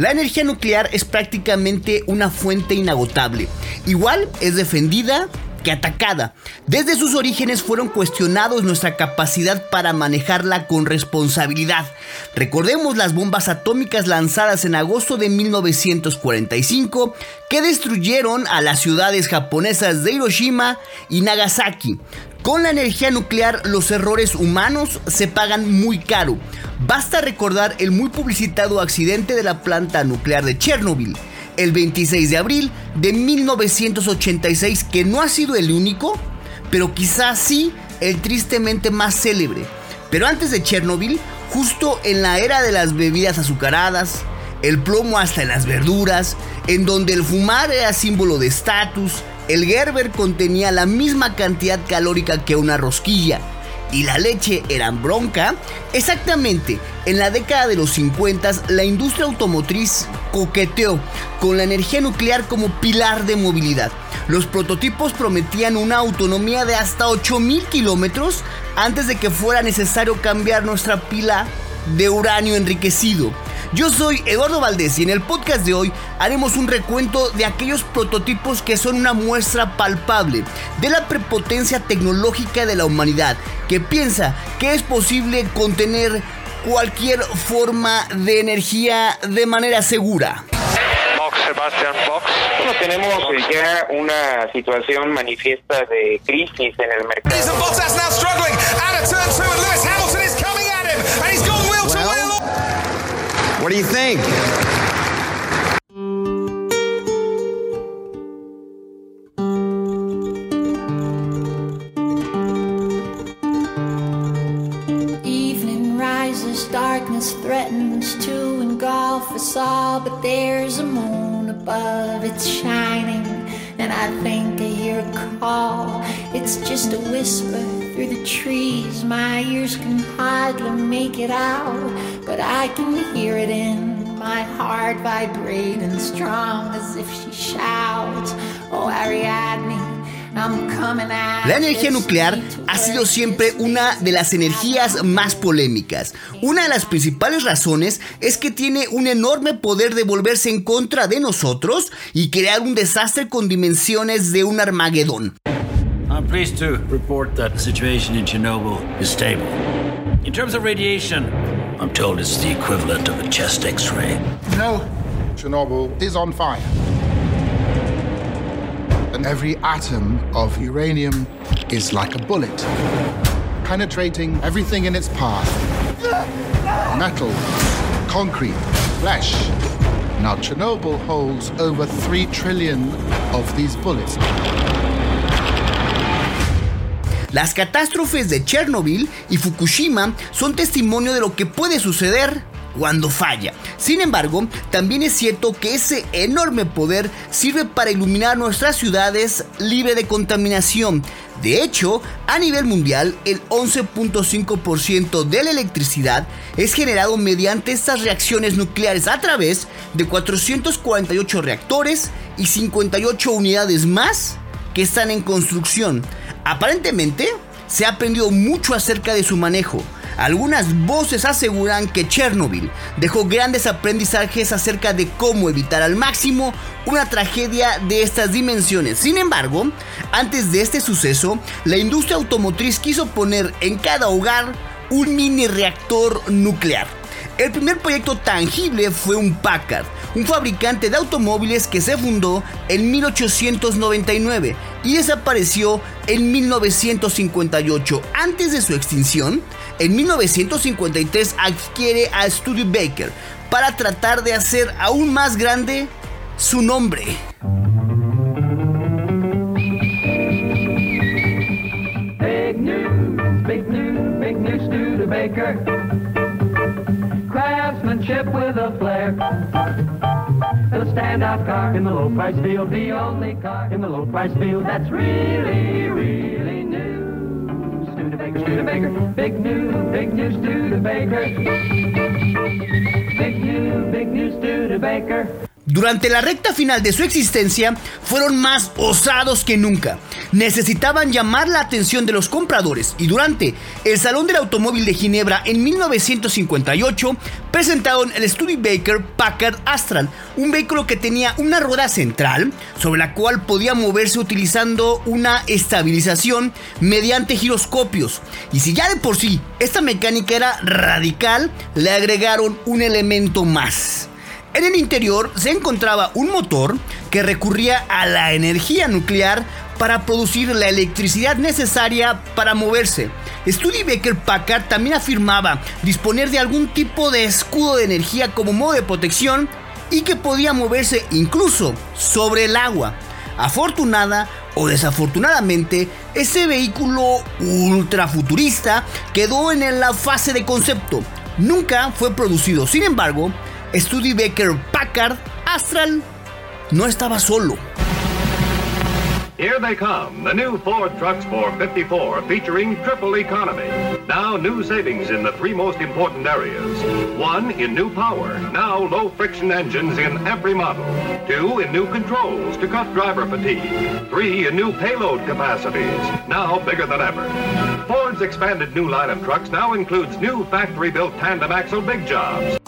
La energía nuclear es prácticamente una fuente inagotable. Igual es defendida que atacada. Desde sus orígenes fueron cuestionados nuestra capacidad para manejarla con responsabilidad. Recordemos las bombas atómicas lanzadas en agosto de 1945 que destruyeron a las ciudades japonesas de Hiroshima y Nagasaki. Con la energía nuclear los errores humanos se pagan muy caro. Basta recordar el muy publicitado accidente de la planta nuclear de Chernobyl el 26 de abril de 1986, que no ha sido el único, pero quizás sí el tristemente más célebre. Pero antes de Chernobyl, justo en la era de las bebidas azucaradas, el plomo hasta en las verduras, en donde el fumar era símbolo de estatus, el Gerber contenía la misma cantidad calórica que una rosquilla, y la leche eran bronca, exactamente en la década de los 50 la industria automotriz coqueteó con la energía nuclear como pilar de movilidad. Los prototipos prometían una autonomía de hasta 8000 kilómetros antes de que fuera necesario cambiar nuestra pila de uranio enriquecido. Yo soy Eduardo Valdés y en el podcast de hoy haremos un recuento de aquellos prototipos que son una muestra palpable de la prepotencia tecnológica de la humanidad, que piensa que es posible contener cualquier forma de energía de manera segura. Sebastian Box. Bueno, tenemos ya una situación manifiesta de crisis en el mercado. What do you think? Evening rises, darkness threatens to engulf us all, but there's a moon above, it's shining, and I think I hear a call. It's just a whisper through the trees, my ears can hardly make it out, but I can hear it in my heart vibrating strong as if she shouts, Oh Ariadne. La energía nuclear ha sido siempre una de las energías más polémicas. Una de las principales razones es que tiene un enorme poder de volverse en contra de nosotros y crear un desastre con dimensiones de un Armagedón. I'm pleased to report that the situation in Chernobyl is stable. In terms of radiation, I'm told it's the equivalent of a chest x ray. No, Chernobyl is on fire. And every atom of uranium is like a bullet, penetrating everything in its path metal, concrete, flesh. Now, Chernobyl holds over 3 trillion of these bullets. Las catástrofes de Chernobyl y Fukushima son testimonio de lo que puede suceder cuando falla. Sin embargo, también es cierto que ese enorme poder sirve para iluminar nuestras ciudades libre de contaminación. De hecho, a nivel mundial, el 11.5% de la electricidad es generado mediante estas reacciones nucleares a través de 448 reactores y 58 unidades más que están en construcción. Aparentemente, se ha aprendido mucho acerca de su manejo. Algunas voces aseguran que Chernobyl dejó grandes aprendizajes acerca de cómo evitar al máximo una tragedia de estas dimensiones. Sin embargo, antes de este suceso, la industria automotriz quiso poner en cada hogar un mini reactor nuclear. El primer proyecto tangible fue un Packard, un fabricante de automóviles que se fundó en 1899 y desapareció en 1958. Antes de su extinción, en 1953 adquiere a Studebaker para tratar de hacer aún más grande su nombre. Big. Craftsmanship with a flair. Standout car in the low price field, the only car in the low price field that's really, really new. Studebaker, Studebaker, big new, big new Studebaker. Big new, big new Studebaker. Durante la recta final de su existencia, fueron más osados que nunca. Necesitaban llamar la atención de los compradores y durante el Salón del Automóvil de Ginebra en 1958 presentaron el Studebaker Packard Astral, un vehículo que tenía una rueda central sobre la cual podía moverse utilizando una estabilización mediante giroscopios. Y si ya de por sí esta mecánica era radical, le agregaron un elemento más. En el interior se encontraba un motor que recurría a la energía nuclear para producir la electricidad necesaria para moverse. Studebaker Packard también afirmaba disponer de algún tipo de escudo de energía como modo de protección y que podía moverse incluso sobre el agua. Afortunada o desafortunadamente, ese vehículo ultra futurista quedó en la fase de concepto. Nunca fue producido. Sin embargo, Studebaker Packard Astral no estaba solo. Here they come, the new Ford trucks for 54, featuring triple economy. Now, new savings in the three most important areas. One, in new power. Now, low friction engines in every model. Two, in new controls to cut driver fatigue. Three, in new payload capacities. Now, bigger than ever. Ford's expanded new line of trucks now includes new factory built tandem axle big jobs.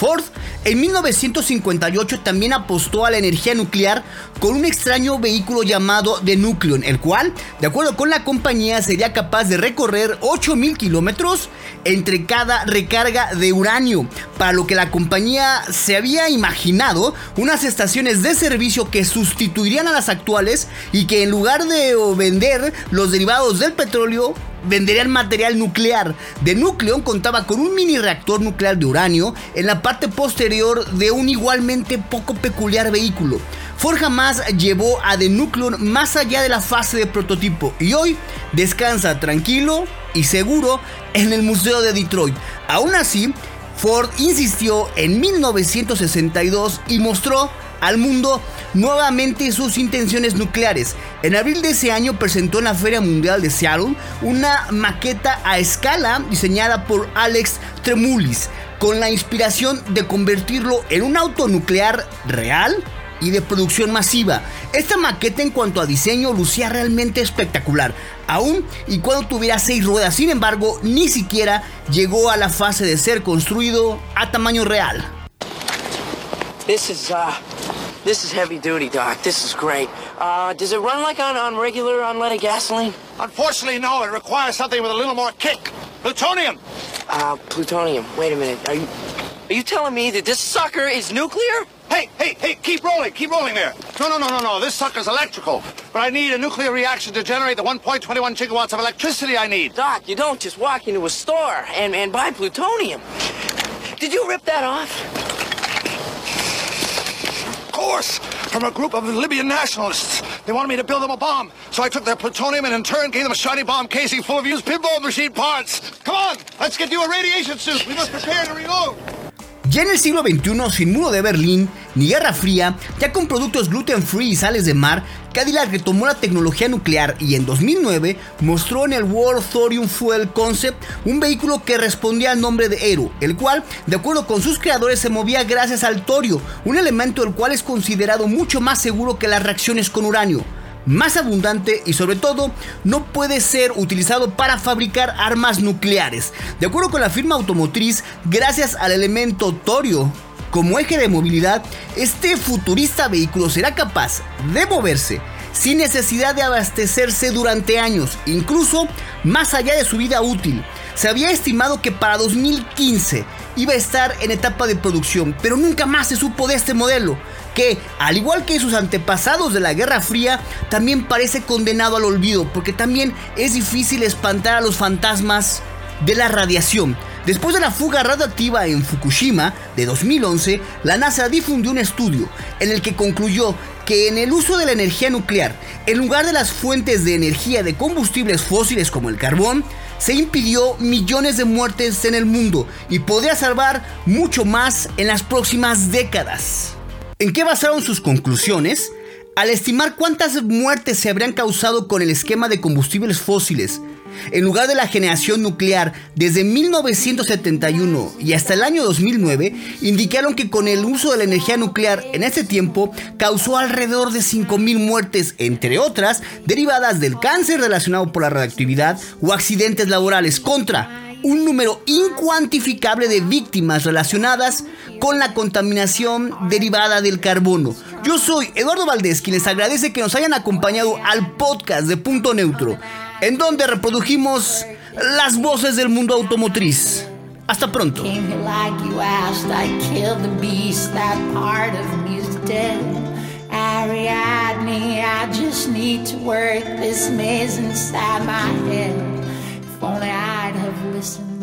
Ford en 1958 también apostó a la energía nuclear con un extraño vehículo llamado The Nucleon, el cual, de acuerdo con la compañía, sería capaz de recorrer 8.000 kilómetros entre cada recarga de uranio, para lo que la compañía se había imaginado unas estaciones de servicio que sustituirían a las actuales y que en lugar de vender los derivados del petróleo, venderían material nuclear. De Nucleon contaba con un mini reactor nuclear de uranio en la parte posterior de un igualmente poco peculiar vehículo. Ford jamás llevó a The Nucleon más allá de la fase de prototipo y hoy descansa tranquilo y seguro en el Museo de Detroit. Aún así, Ford insistió en 1962 y mostró al mundo nuevamente sus intenciones nucleares. En abril de ese año presentó en la Feria Mundial de Seattle una maqueta a escala diseñada por Alex Tremulis con la inspiración de convertirlo en un auto nuclear real y de producción masiva. Esta maqueta en cuanto a diseño lucía realmente espectacular, aún y cuando tuviera seis ruedas, sin embargo, ni siquiera llegó a la fase de ser construido a tamaño real. Uh, this is heavy duty, Doc. This is great. Uh, does it run like on, on regular unleaded gasoline? Unfortunately, no. It requires something with a little more kick. Plutonium! Uh, plutonium. Wait a minute. Are you, are you telling me that this sucker is nuclear? Hey, hey, hey, keep rolling, keep rolling there. No, no, no, no, no. This sucker's electrical. But I need a nuclear reaction to generate the 1.21 gigawatts of electricity I need. Doc, you don't just walk into a store and, and buy plutonium. Did you rip that off? Course, from a group of Libyan nationalists. They wanted me to build them a bomb. So I took their plutonium and in turn gave them a shiny bomb casing full of used pinball machine parts. Come on, let's get you a radiation suit. We must prepare to reload. Ya en el siglo XXI, sin muro de Berlín ni Guerra Fría, ya con productos gluten free y sales de mar, Cadillac retomó la tecnología nuclear y en 2009 mostró en el World Thorium Fuel Concept un vehículo que respondía al nombre de Aero, el cual, de acuerdo con sus creadores, se movía gracias al torio, un elemento el cual es considerado mucho más seguro que las reacciones con uranio más abundante y sobre todo no puede ser utilizado para fabricar armas nucleares. De acuerdo con la firma automotriz, gracias al elemento torio como eje de movilidad, este futurista vehículo será capaz de moverse sin necesidad de abastecerse durante años, incluso más allá de su vida útil. Se había estimado que para 2015 iba a estar en etapa de producción, pero nunca más se supo de este modelo, que, al igual que sus antepasados de la Guerra Fría, también parece condenado al olvido, porque también es difícil espantar a los fantasmas de la radiación. Después de la fuga radioactiva en Fukushima de 2011, la NASA difundió un estudio en el que concluyó que en el uso de la energía nuclear, en lugar de las fuentes de energía de combustibles fósiles como el carbón, se impidió millones de muertes en el mundo y podría salvar mucho más en las próximas décadas. ¿En qué basaron sus conclusiones? Al estimar cuántas muertes se habrían causado con el esquema de combustibles fósiles, en lugar de la generación nuclear desde 1971 y hasta el año 2009, indicaron que con el uso de la energía nuclear en ese tiempo causó alrededor de 5.000 muertes, entre otras, derivadas del cáncer relacionado por la radioactividad o accidentes laborales contra un número incuantificable de víctimas relacionadas con la contaminación derivada del carbono. Yo soy Eduardo Valdés, quien les agradece que nos hayan acompañado al podcast de Punto Neutro, en donde reprodujimos las voces del mundo automotriz. Hasta pronto. If only I'd have listened.